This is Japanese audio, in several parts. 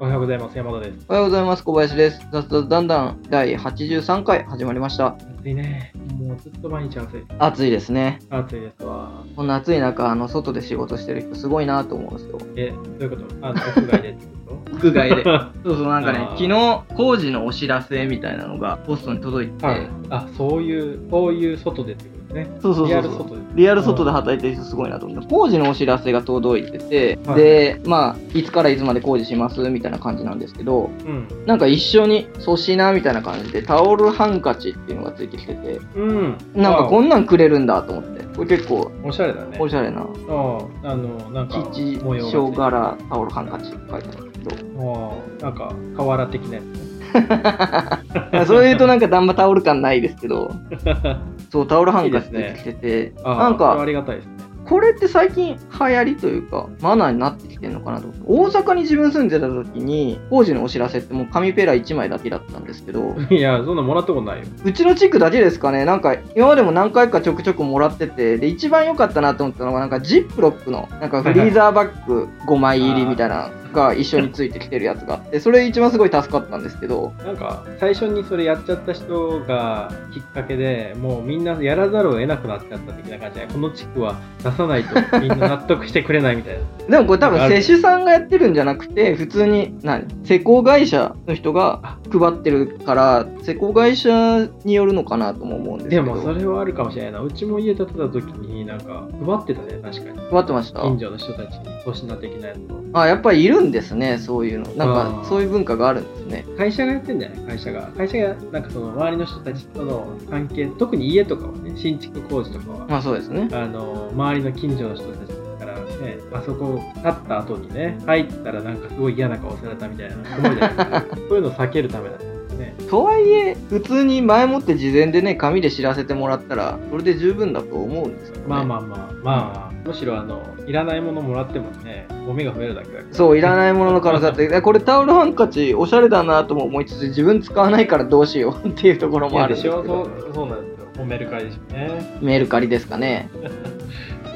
おはようございます。山田です。おはようございます。小林です。雑談だんだん第83回始まりました。暑いね。もうずっと毎日暑い。暑いですね。暑いですわ。こんな暑い中、あの、外で仕事してる人すごいなと思うんですよ。え、どういうこと？あの、屋外でってこ 屋外で。そうそう、なんかねあ、ー昨日工事のお知らせみたいなのがポストに届いて、とはい。あ、そういう、そういう外でってことですね。そうそうそうそう外で。リアル外で働いてる人すごいなと思って、工事のお知らせが届いてて、はいで、まあ、いつからいつまで工事しますみたいな感じなんですけど、うん。なんか一緒に粗品みたいな感じでタオルハンカチっていうのがついてきてて、うん。なんかこんんなんくれるんだと思って、これ結構おしゃれだね。おしゃれな、ああの、なんか、吉模様がついて小柄タオルハンカチって書いてあるんですけああなんか、瓦的なやつね。ど、そういうとなんかあんまタオル感ないですけど、そう、タオルハンカチ出てきてて、ああなんそれはあか、りがたいですね。これって最近流行りというか、マナーになってきてるのかなと。思って。大阪に自分住んでた時に、工事のお知らせってもう紙ペラ1枚だけだったんですけど、いや、そんなもらったことないよ。うちの地区だけですかね、なんか今までも何回かちょくちょくもらってて、で、一番良かったなと思ったのが、なんかジップロックの、なんかフリーザーバッグ5枚入りみたいな。のが一緒についてきてるやつがあって、それ一番すごい助かったんですけど、なんか、最初にそれやっちゃった人がきっかけでもうみんなやらざるを得なくなっちゃった的な感じで、この地区は出さないとみんな納得してくれないみたいな。でもこれ多分施主さんがやってるんじゃなくて、普通に、何施工会社の人が配ってるから、施工会社によるのかなとも思うんですけど。でもそれはあるかもしれないな。うちも家建てた時になんか配ってたね、確かに。配ってました近所の人たちに粗品的なやつを。あ、やっぱりいるんですね、そういうの。なんあかー、そういう文化があるんですね。会社がやってんじゃない？会社が。会社がなんかその周りの人たちとの関係、特に家とかはね、新築工事とかは、まあそうですね。あの周りの近所の人たちからね、あそこ立った後にね、入ったらなんかすごい嫌な顔されたみたいなじゃないですか。そういうのを避けるためだったんですね。とはいえ、普通に前もって事前でね、紙で知らせてもらったら、それで十分だと思うんですけど、ね。まあまあまあ、まあ、むしろあの、いらないものもらってもね、ゴミが増えるだけだから。そう、いらないものの可能性あって、えこれタオルハンカチ、おしゃれだなとも思いつつ、自分使わないからどうしよう っていうところいもあるんやでしょそですけど、うそうなんですよ。メルカリでしょね。メルカリですかね。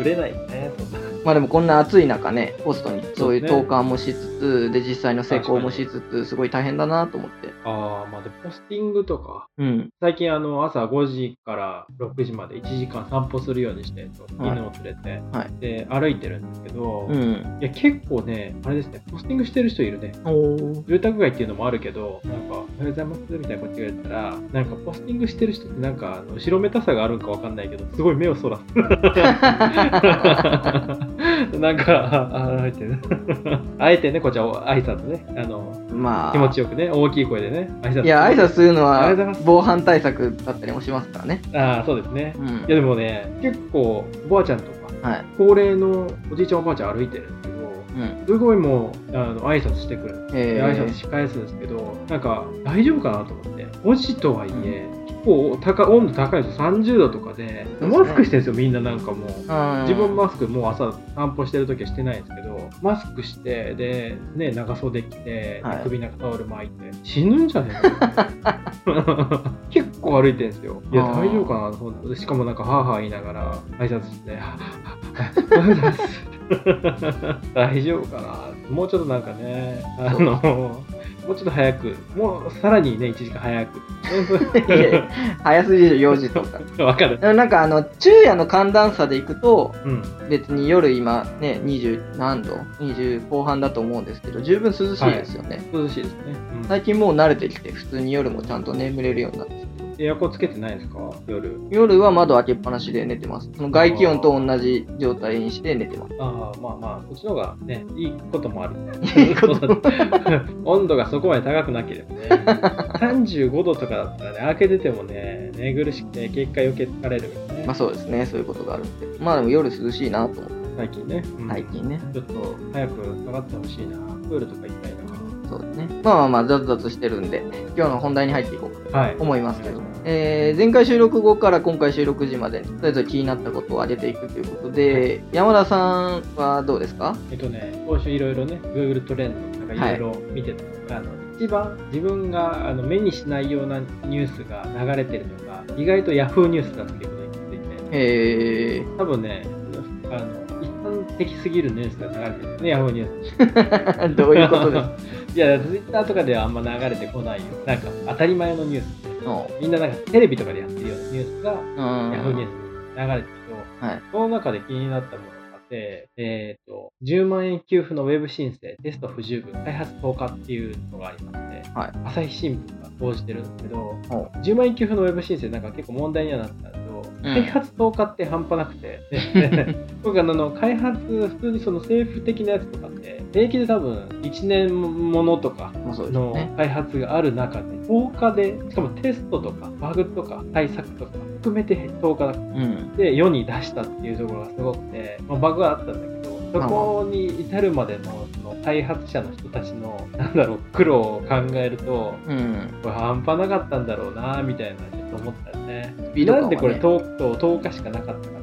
売れないよね。まあでもこんな暑い中ね、ポストにそういう投函もしつつ、で、実際の施工もしつつ、すごい大変だなと思って。ああ、まあで、ポスティングとか、うん。最近あの朝5時から6時まで1時間散歩するようにして、犬はいを連れて、はいで歩いてるんですけど、いうん。や結構ね、あれですね、ポスティングしてる人いるね。住宅街っていうのもあるけど、なんか、おはようございますみたいなこっちが言ったら、なんかポスティングしてる人ってなんか、後ろめたさがあるんかわかんないけど、すごい目をそらす。なんか、ああえてね、あえてね、こっちは挨拶ね、あの、まあ。気持ちよくね、大きい声でね、挨拶いや、挨拶するのは防犯対策だったりもしますからね。ああ、そうですね。うんいや、でもね、結構、おばあちゃんとか、はい。高齢のおじいちゃんおばあちゃん歩いてるんですけど、うん。すごいもう、あの挨拶してくる挨拶し返すんですけど、なんか大丈夫かなと思って、5時とはいえ、結構高温度高いんですよ、30度とかで、マスクしてるんですよ、みんななんかもう。うん自分マスクもう朝散歩してる時はしてないんですけど、マスクして、で、ね、長袖着て、はい。首なんかタオル巻いて、死ぬんじゃねえの？結構歩いてるんですよ。いや、大丈夫かなしかもなんか、はあはあ言いながら挨拶して、はうございます。大丈夫かな？もうちょっとなんかね、あの、もうちょっと早く、もうさらにね、1時間早く。いやいや早すぎでしょ、4時とか。わかる。なんかあの、昼夜の寒暖差でいくと、うん。別に夜今ね、20何度 ?20 後半だと思うんですけど、十分涼しいですよね。涼しいですね。うん最近もう慣れてきて、普通に夜もちゃんと眠れるようになってエアコンつけてないんですか？夜。夜は窓開けっぱなしで寝てます。その外気温と同じ状態にして寝てます。ああ、まあまあ、そっちの方がね、いいこともある。いいこと温度がそこまで高くなければね。35度とかだったらね、開けててもね、寝苦しくて結果避けられるみたいなね。まあそうですね、そういうことがあるんで。まあでも夜涼しいなと思って、最近ね。うん最近ね。ちょっと早く下がってほしいな。プールとか行きたいそうですね。まあまあまあ、雑々してるんで、今日の本題に入っていこう。と思いますけど。えー、前回収録後から今回収録時までに、とりあえず気になったことを上げていくということで、山田さんはどうですか？えっとね、今週いろいろね、Google トレンドなんかいろいろ見てた、あの一番自分があの目にしないようなニュースが流れてるのが、意外と Yahoo ニュースだっていうことに気づいて、えー、多分ね、あの一般的すぎるニュースが流れてるね、ヤフーニュース。どういうことですか？いや、ツイッターとかではあんま流れてこないよ。なんか当たり前のニュース。のみんななんかテレビとかでやってるようなニュースが、うん。ヤフーニュースに流れてると、はい。その中で気になったものがあって、えっ、と、10万円給付のウェブ申請、テスト不十分、開発10日っていうのがありまして、はい。朝日新聞が報じてるんですけど、ほ10万円給付のウェブ申請なんか結構問題にはなったんだけど、うん。開発10日って半端なくて、僕あの開発、普通にその政府的なやつとかって、平気で多分1年ものとかのね。開発がある中で、10日で、しかもテストとかバグとか対策とか含めて10日だうん。で世に出したっていうところがすごくて、まあ、バグはあったんだけど、そこに至るまでのその開発者の人たちの、なんだろう、苦労を考えると、うん。これ半端なかったんだろうな、みたいな、ちょっと思ったよね。ねなんでこれ 10, と10日しかなかったか。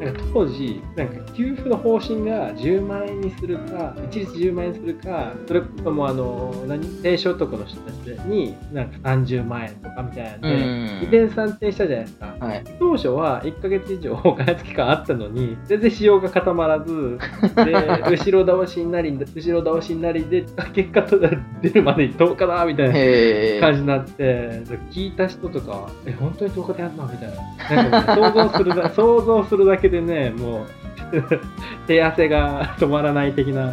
なんか当時、なんか給付の方針が10万円にするか、一律10万円にするか、それともあの、何？低所得の人たちになんか30万円とかみたいなんで、うん二転三転したじゃないですか。はい。当初は1ヶ月以上開発期間あったのに、全然仕様が固まらず、で、後ろ倒しになり、後ろ倒しになりで、結果と出るまでに10日だみたいな。感じになって、聞いた人とかは、え、本当に10日でやるの？みたいな。なんか想像するだ、想像するだけでね、もう、手汗が 止まらない的な、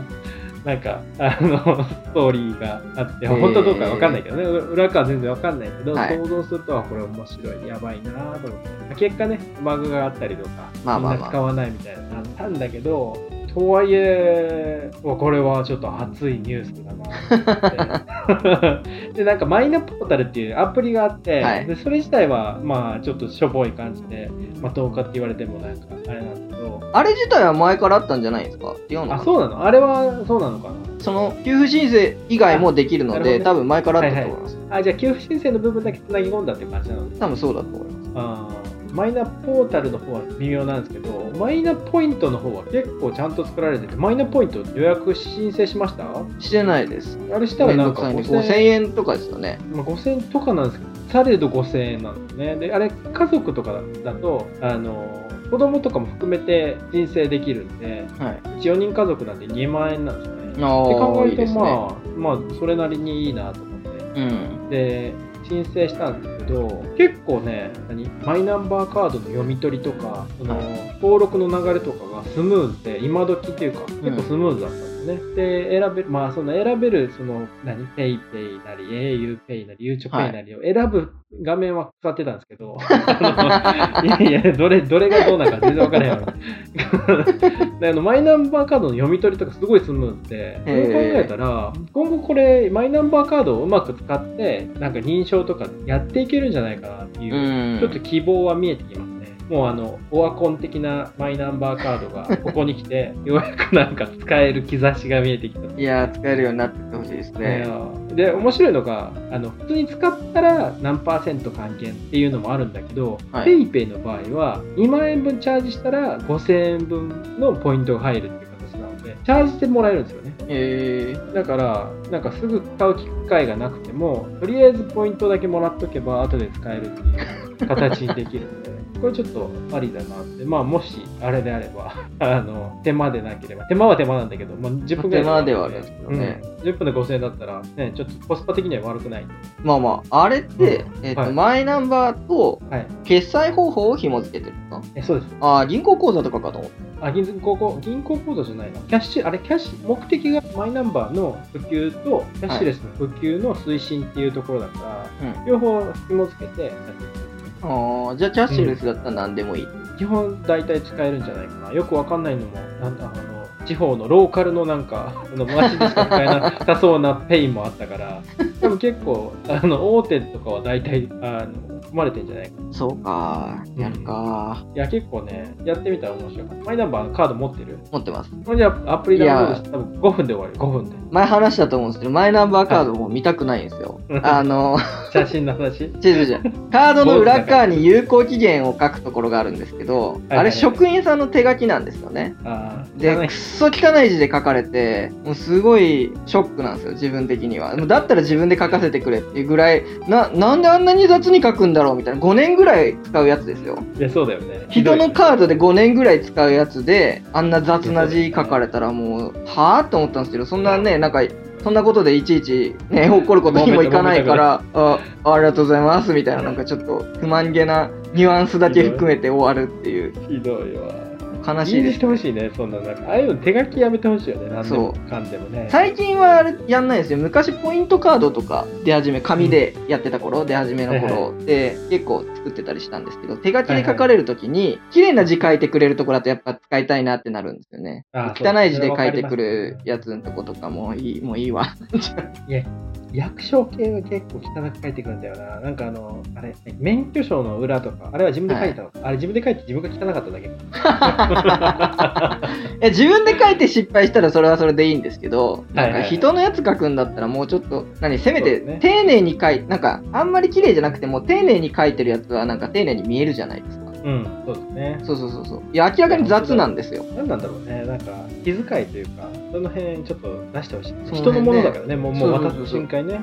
なんか、あの、ストーリーがあって、本当どうかわかんないけどね、裏側は全然わかんないけど、はい。想像すると、あこれ面白い、やばいなと思って。結果ね、バグがあったりとか、まあまあまあ。みんな使わないみたいになったんだけど、とはいえ、これはちょっと熱いニュースだな。で、なんかマイナポータルっていうアプリがあって、はい。でそれ自体はまあちょっとしょぼい感じで、まあ10日って言われてもなんかあれなんですけど、あれ自体は前からあったんじゃないですか？あ、な？そうなの？あれはそうなのかな？その給付申請以外もできるので、ね。多分前からあったと思います。あ、じゃあ給付申請の部分だけつなぎ込んだって感じなの？多分そうだと思います。あーマイナポータルの方は微妙なんですけど、マイナポイントの方は結構ちゃんと作られてて、マイナポイント予約申請しました？してないです。あれしたらなんかめんどくさいんで5000円？とかですよね。まあ、5000円とかなんですけど、されど5000円なんですね。で、あれ、家族とかだと、あの、子供とかも含めて申請できるんで、はい。うち4人家族なんで2万円なんですよね。ってあ考えると、あいいね。まあ、まあ、それなりにいいなと思って。うん。で、申請したんですけど、結構ね、何？マイナンバーカードの読み取りとか、そのはい登録の流れとかがスムーズで、今時っていうか、結構スムーズだったんですね。で、選べる、まあ、その選べる、その、何、ペイペイなり、au ペイなり、ゆうちょペイなりを選ぶ画面は使ってたんですけど、あの いやいや、どれ、どれがどうなのか全然わからへんわ。であのマイナンバーカードの読み取りとかすごいスムーズで、それを考えたら、今後これ、マイナンバーカードをうまく使って、なんか認証とかやっていけるんじゃないかなっていうう、ん。ちょっと希望は見えてきますね。もうあの、オワコン的なマイナンバーカードがここに来て、ようやくなんか使える兆しが見えてきた。いやー、使えるようになってってほしいですね。で、面白いのが、あの、普通に使ったら何パーセント還元っていうのもあるんだけど、はい PayPay の場合は、2万円分チャージしたら5000円分のポイントが入るっていう形なので、チャージしてもらえるんですよね。へえだから、なんかすぐ使う機会がなくても、とりあえずポイントだけもらっとけば、後で使えるっていう形にできるので、これちょっとありだなって、まあ、もしあれであれば、あの、手間でなければ、手間は手間なんだけど、まあ、10分ぐらい手間ではあるんですけどねうん、10分で5000円だったら、ね、ちょっとコスパ的には悪くない。まあまあ、あれって、うんえっと、はいマイナンバーとはい。決済方法を紐付けてるの？かえ、そうです。ああ、銀行口座とかかと思った。あ、銀行口、銀行口座じゃないな。キャッシュ、あれ、キャッシュ、目的がマイナンバーの普及と、キャッシュレスの普及の推進っていうところだから、うん。両方紐付けてやってるああ、じゃあキャッシュレスだったら何でもいい。基本大体使えるんじゃないかな。よくわかんないのも、なんだ、あの、地方のローカルのなんか、あの街でしか使えな さそうなペイもあったから、多分結構、あの、大手とかは大体、あの、含まれてんじゃない？かな。そうか、やるか。いや、結構ね、やってみたら面白かった。マイナンバーのカード持ってる？持ってます。これじゃあアプリダウンロードして多分5分で終わる。5分で。前話したと思うんですけど、マイナンバーカードも見たくないんですよ。あの、写真の話？違う違う違うカードの裏側に有効期限を書くところがあるんですけど、はいはいあれ職員さんの手書きなんですよね。で、くっそ汚い字で書かれて、もうすごいショックなんですよ、自分的には。だったら自分で書かせてくれっていうぐらい、な、なんであんなに雑に書くんだろうみたいな、5年ぐらい使うやつですよ。いや、そうだよね。人のカードで5年ぐらい使うやつで、あんな雑な字書かれたらもう、はぁと思ったんですけど、そんなね、なんか、そんなことでいちいちね、怒ることにもいかないから、あ、ありがとうございますみたいな、なんかちょっと不満げなニュアンスだけ含めて終わるっていう、ひどいわ。悲しいですいいにして。ほしいね、そんな、なんか、ああいうの手書きやめてほしいよね、なんでもそかんでもね。最近はあれやんないですよ。昔ポイントカードとか出始め、紙でやってた頃、出始めの頃で結構作ってたりしたんですけど、手書きで書かれるときに、綺麗な字書いてくれるところだとやっぱ使いたいなってなるんですよね。汚い字で書いてくるやつのとことかもいい、もういいわ。いや、役所系は結構汚く書いてくるんだよな。なんかあの、あれ、免許証の裏とか、あれは自分で書いたの、あれ自分で書いて自分が汚かっただけ。いや自分で書いて失敗したらそれはそれでいいんですけど、なんか人のやつ書くんだったらもうちょっと、何、せめて丁寧に書いなんかあんまり綺麗じゃなくても丁寧に書いてるやつはなんか丁寧に見えるじゃないですか。うん、そうですね。そうそうそうそう。いや、明らかに雑なんですよ。なんなんだろうね、なんか気遣いというか、その辺ちょっと出してほしい。人のものだからね、もうもう渡す瞬間ね。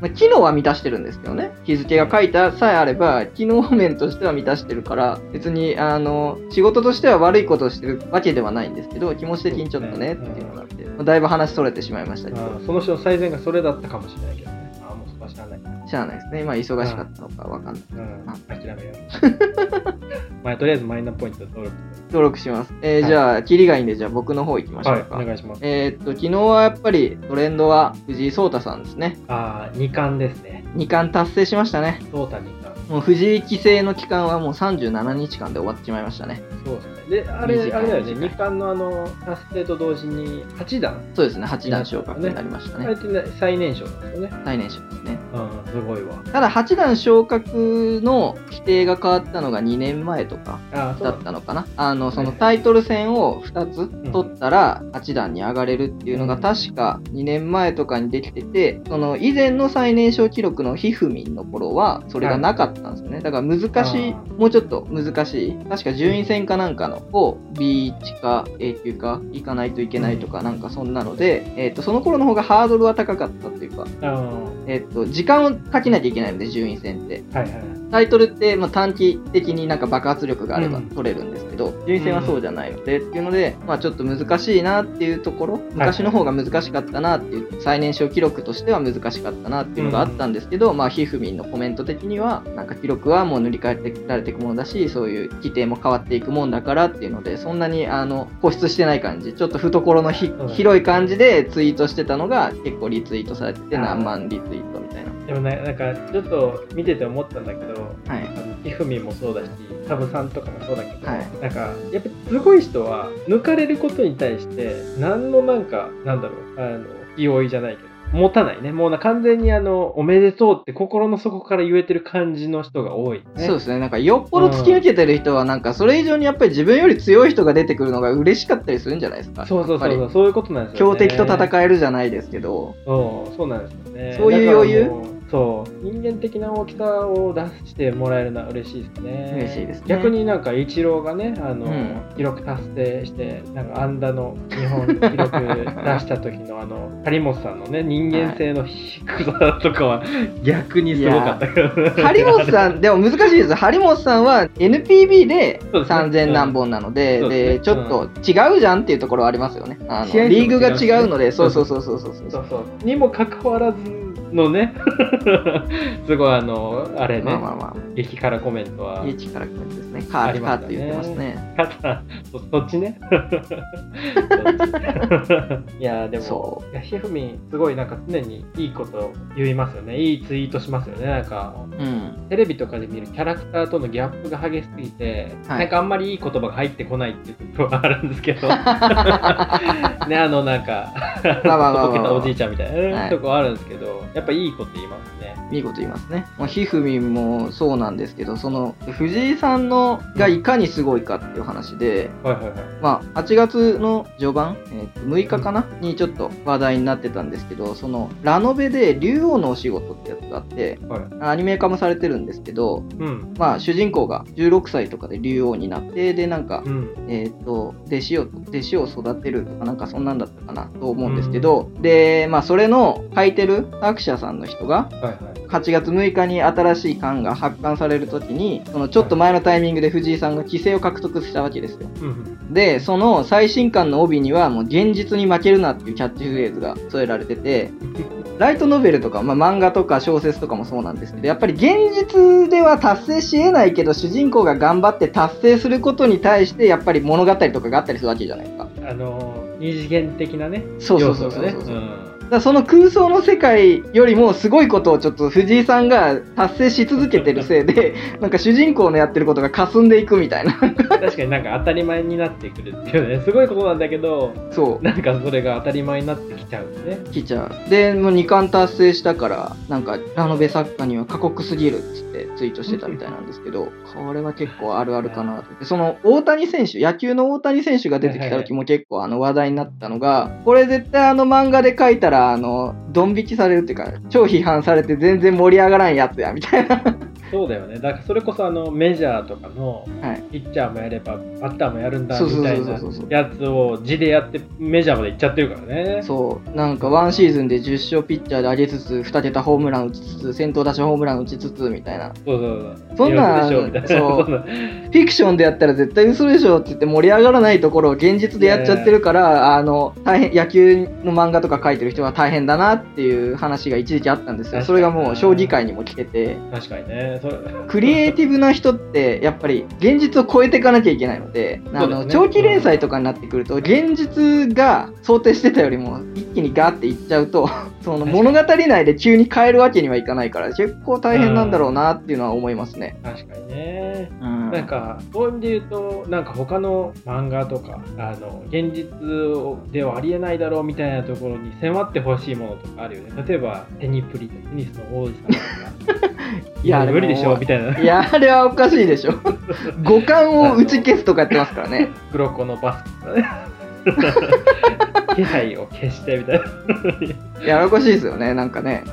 まあ、機能は満たしてるんですけどね。日付が書いたさえあれば、機能面としては満たしてるから、別に、あの、仕事としては悪いことをしてるわけではないんですけど、気持ち的にちょっとね、っていうのがあって、まあだいぶ話それてしまいましたけど、その人の最善がそれだったかもしれないけど知らない。しゃあないですね。まあ、忙しかったのかわかんない。うんあ、諦めよう。まあ、とりあえずマイナポイント登録。登録します。えーはいじゃあ、キリがいいんで、じゃあ僕の方行きましょうはい、か。お願いします。えーっと、昨日はやっぱりトレンドは藤井聡太さんですね。ああ、2冠ですね。二冠達成しましたね。トータ2冠。もう藤井棋聖の期間はもう37日間で終わってしまいましたね。そうですね。で、あれ、あれだよね、短い2冠のあの、達成と同時に8段。そうですね、8段昇格になりましたね。あれってね最年少ですよね。最年少ですね。うん、すごいわ。ただ8段昇格の規定が変わったのが2年前とかだだったのかな。あの、そのタイトル戦を2つ取ったら8段に上がれるっていうのが確か2年前とかにできてて、その以前の最年少記録のひふみんの頃はそれがなかったんですね。だから難しいあ、もうちょっと難しい。確か順位戦かなんかのを B1 か A 級か行かないといけないとかなんかそんなので、えっ、と、その頃の方がハードルは高かったっていうか、あえっ、と、時間をかけなきゃいけないので、順位戦って。あ、はいはい。タイトルって、まあ、短期的になんか爆発力があればうん取れるんですけど、順位戦はそうじゃないので、っていうので、まあちょっと難しいなっていうところ、昔の方が難しかったなっていう、最年少記録としては難しかったなっていうのがあったんですけど、まあひふみんのコメント的には、なんか記録はもう塗り替えてられていくものだし、そういう規定も変わっていくもんだからっていうので、そんなにあの固執してない感じ、ちょっと懐のひうん広い感じでツイートしてたのが結構リツイートされてて、何万リツイートみたいな。でもね、なんかちょっと見てて思ったんだけど、はい。あのひふみんもそうだし、サブさんとかもそうだけど、はいなんかやっぱすごい人は抜かれることに対して何のなんかなんだろうあの気負いじゃないけど持たないね。もうな完全にあのおめでとうって心の底から言えてる感じの人が多い、ね、そうですね。なんか、よっぽど突き抜けてる人は、なんか、それ以上にやっぱり自分より強い人が出てくるのが嬉しかったりするんじゃないですか。そうそうそうそう。そういうことなんでりすよ、ね、強敵と戦えるじゃないですけど。そうそうなんですよね。そういう余裕？そう人間的な大きさを出してもらえるのは嬉しいですね。嬉しいですね。逆になんかイチローがねあの、うん。記録達成してなんかアンダの日本記録出した時の あの張本さんのね人間性の低さとかは逆にすごかったけどね。張本さん、でも難しいです。張本さんは NPB でそうですね3000何本なので、ですね。で、ちょっと違うじゃんっていうところはありますよね。あのリーグが違うので、そうそうそうそうそう。そうそう。にもかかわらずのね。すごいあのあれね、まあまあま激辛コメントは。あ、いい力コメントですね。カーカーって言ってますね。そそっちね。いやでもひふみんすごいなんか常にいいこと言いますよね。いいツイートしますよね。なんかうん。テレビとかで見るキャラクターとのギャップが激しすぎて、はい。なんかあんまりいい言葉が入ってこないっていうところがあるんですけど。ねあのなんかぼけたおじいちゃんみたいな、はい。とこあるんですけどやっっぱいいこと言いますね。いいこと言いますね。まあ、ひふみんもそうなんですけど、その、藤井さんのがいかにすごいかっていう話で、はいはいはい。まあ、8月の序盤、えーと6日かな？にちょっと話題になってたんですけど、その、ラノベで竜王のお仕事ってやつがあって、はい、アニメ化もされてるんですけど、うん。まあ、主人公が16歳とかで竜王になって、で、なんか、うん。えっ、と、弟子を、弟子を育てるとか、なんかそんなんだったかなと思うんですけど、で、まあ、それの書いてる作者さんの人が、はいはい。8月6日に新しい巻が発刊されるときに、そのちょっと前のタイミングで藤井さんが規制を獲得したわけですよ。うん。で、その最新刊の帯には、もう現実に負けるなっていうキャッチフレーズが添えられてて、ライトノベルとか、まあ、漫画とか小説とかもそうなんですけど、やっぱり現実では達成し得ないけど、主人公が頑張って達成することに対して、やっぱり物語とかがあったりするわけじゃないですか。あのー、二次元的なね、そうそうそうそう要素がね。だその空想の世界よりもすごいことをちょっと藤井さんが達成し続けてるせいで、なんか主人公のやってることが霞んでいくみたいな。うん。確かになんか当たり前になってくるっていうね、すごいことなんだけど、そう。なんかそれが当たり前になってきちゃうね。来ちゃう。で、もう2冠達成したから、なんか、ラノベ作家には過酷すぎるっつってツイートしてたみたいなんですけど、これは結構あるあるかなと。でその大谷選手、野球の大谷選手が出てきた時も結構あの話題になったのが、これ絶対あの漫画で書いたら、あの、ドン引きされるっていうか、超批判されて全然盛り上がらんやつや、みたいな。そうだよね。だからそれこそあのメジャーとかのはい。ピッチャーもやればバッターもやるんだみたいなやつを字でやってメジャーまで行っちゃってるからね。そう、なんかワンシーズンで10勝ピッチャーで上げつつ、2桁ホームラン打ちつつ、先頭打者ホームラン打ちつつ、みたいな。そうそうそう。そんな。そうフィクションでやったら絶対嘘でしょって言って盛り上がらないところを現実でやっちゃってるから、あの、大変、野球の漫画とか書いてる人は大変だなっていう話が一時期あったんですよ。それがもう将棋界にも来てて、確かにね。クリエイティブな人ってやっぱり現実を超えていかなきゃいけないので、あの、長期連載とかになってくると、現実が想定してたよりも一気にガーっていっちゃうと、その物語内で急に変えるわけにはいかないから、結構大変なんだろうなっていうのは思いますね。確かにね。うん。なんか、そういう意味で言うと、なんか他の漫画とか、あの、現実ではありえないだろうみたいなところに迫ってほしいものとかあるよね。例えば、テニプリテニスの王子様とか。いや無理でしょみたいな。いや、あれはおかしいでしょ。五感を打ち消すとかやってますからね。黒子のバスケとかね。気配を消してみたいな。いや、おかしいですよね、なんかね。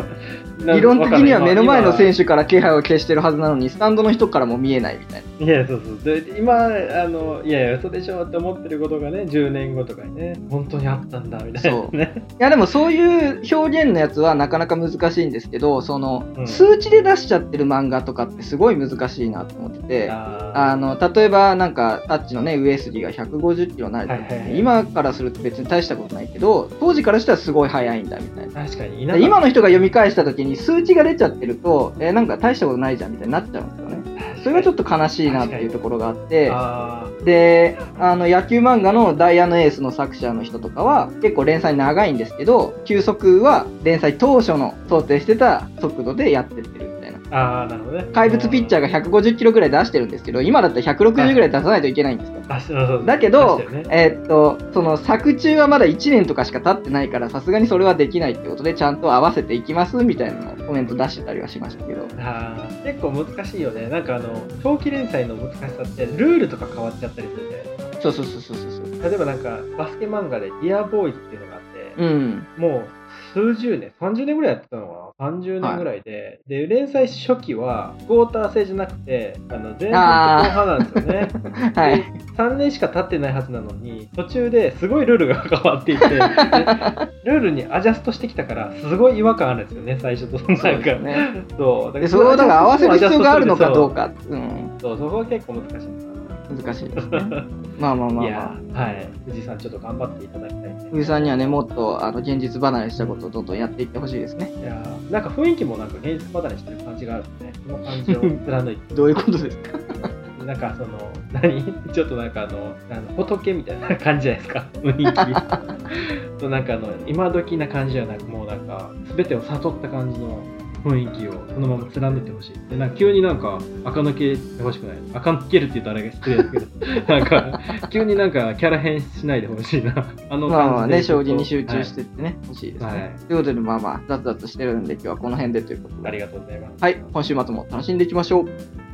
な理論的には目の前の選手。手から気配を消してるはずなのに、スタンドの人からも見えないみたいな。いや、そうそう。で今、あの、いやいや、嘘でしょって思ってることがね、10年後とかにね、本当にあったんだみたいなね。いや、でもそういう表現のやつはなかなか難しいんですけど、その、うん数値で出しちゃってる漫画とかってすごい難しいなと思ってて、ああの、例えばなんか、タッチのね、上杉が150キロになると、はいはいはい今からすると別に大したことないけど、当時からしたらすごい速いんだみたいな。ー確かに。今の人が読み返した時に数値が出ちゃってると、えーなんか大したことないじゃんみたいになっちゃうんですよね。それがちょっと悲しいなっていうところがあって、あで、あの野球漫画のダイヤのエースの作者の人とかは結構連載長いんですけど、球速は連載当初の想定してた速度でやってってるあー、なるほどね。怪物ピッチャーが150キロぐらい出してるんですけど、今だったら160ぐらい出さないといけないんですよ。あそうそうそうだけどね、えーっと、その作中はまだ1年とかしか経ってないから、さすがにそれはできないってことで、ちゃんと合わせていきますみたいなコメント出してたりはしましたけど。あー結構難しいよね。なんかあの、長期連載の難しさって、ルールとか変わっちゃったりするじゃないですか。そうそうそうそうそう。例えばなんか、バスケ漫画で、ディアボーイズっていうのがうん。もう数十年、30年ぐらいやってたのかな ?30 年ぐらいで、で、連載初期は、クォーター制じゃなくて、あの前半と後半なんですよね。はい。で3年しか経ってないはずなのに、途中ですごいルールが変わっていて、でルールにアジャストしてきたから、すごい違和感あるんですよね、最初と。なんか、そうね。そう。だで、それをだから合わせる必要があるのかどうか。か。うん。そう、そこは結構難しい難しいですね。まあまあまあいまやあ。、はい。藤井さん、ちょっと頑張っていただきたいね。藤井さんにはね、もっとあの現実離れしたことをどんどんやっていってほしいですね。いやーなんか雰囲気もなんか現実離れしてる感じがあるんでね、その感じを貫いて、どういうことですか？なんかその、何？ちょっとなんかあの、あの仏みたいな感じじゃないですか、雰囲気。そうなんかあの、今時な感じじゃなく、もうなんか、すべてを悟った感じの雰囲気をそのまま貫いてほしい。で、なんか急になんか、垢抜けてほしくない？垢抜けるって言ったらあれが失礼ですけど、なんか、急になんかキャラ変しないでほしいな。あのまあまあね、将棋に集中してってね、欲しいですね。はいということで、まあまあ、雑々してるんで、今日はこの辺でということで。はいありがとうございます。はい、今週末も楽しんでいきましょう。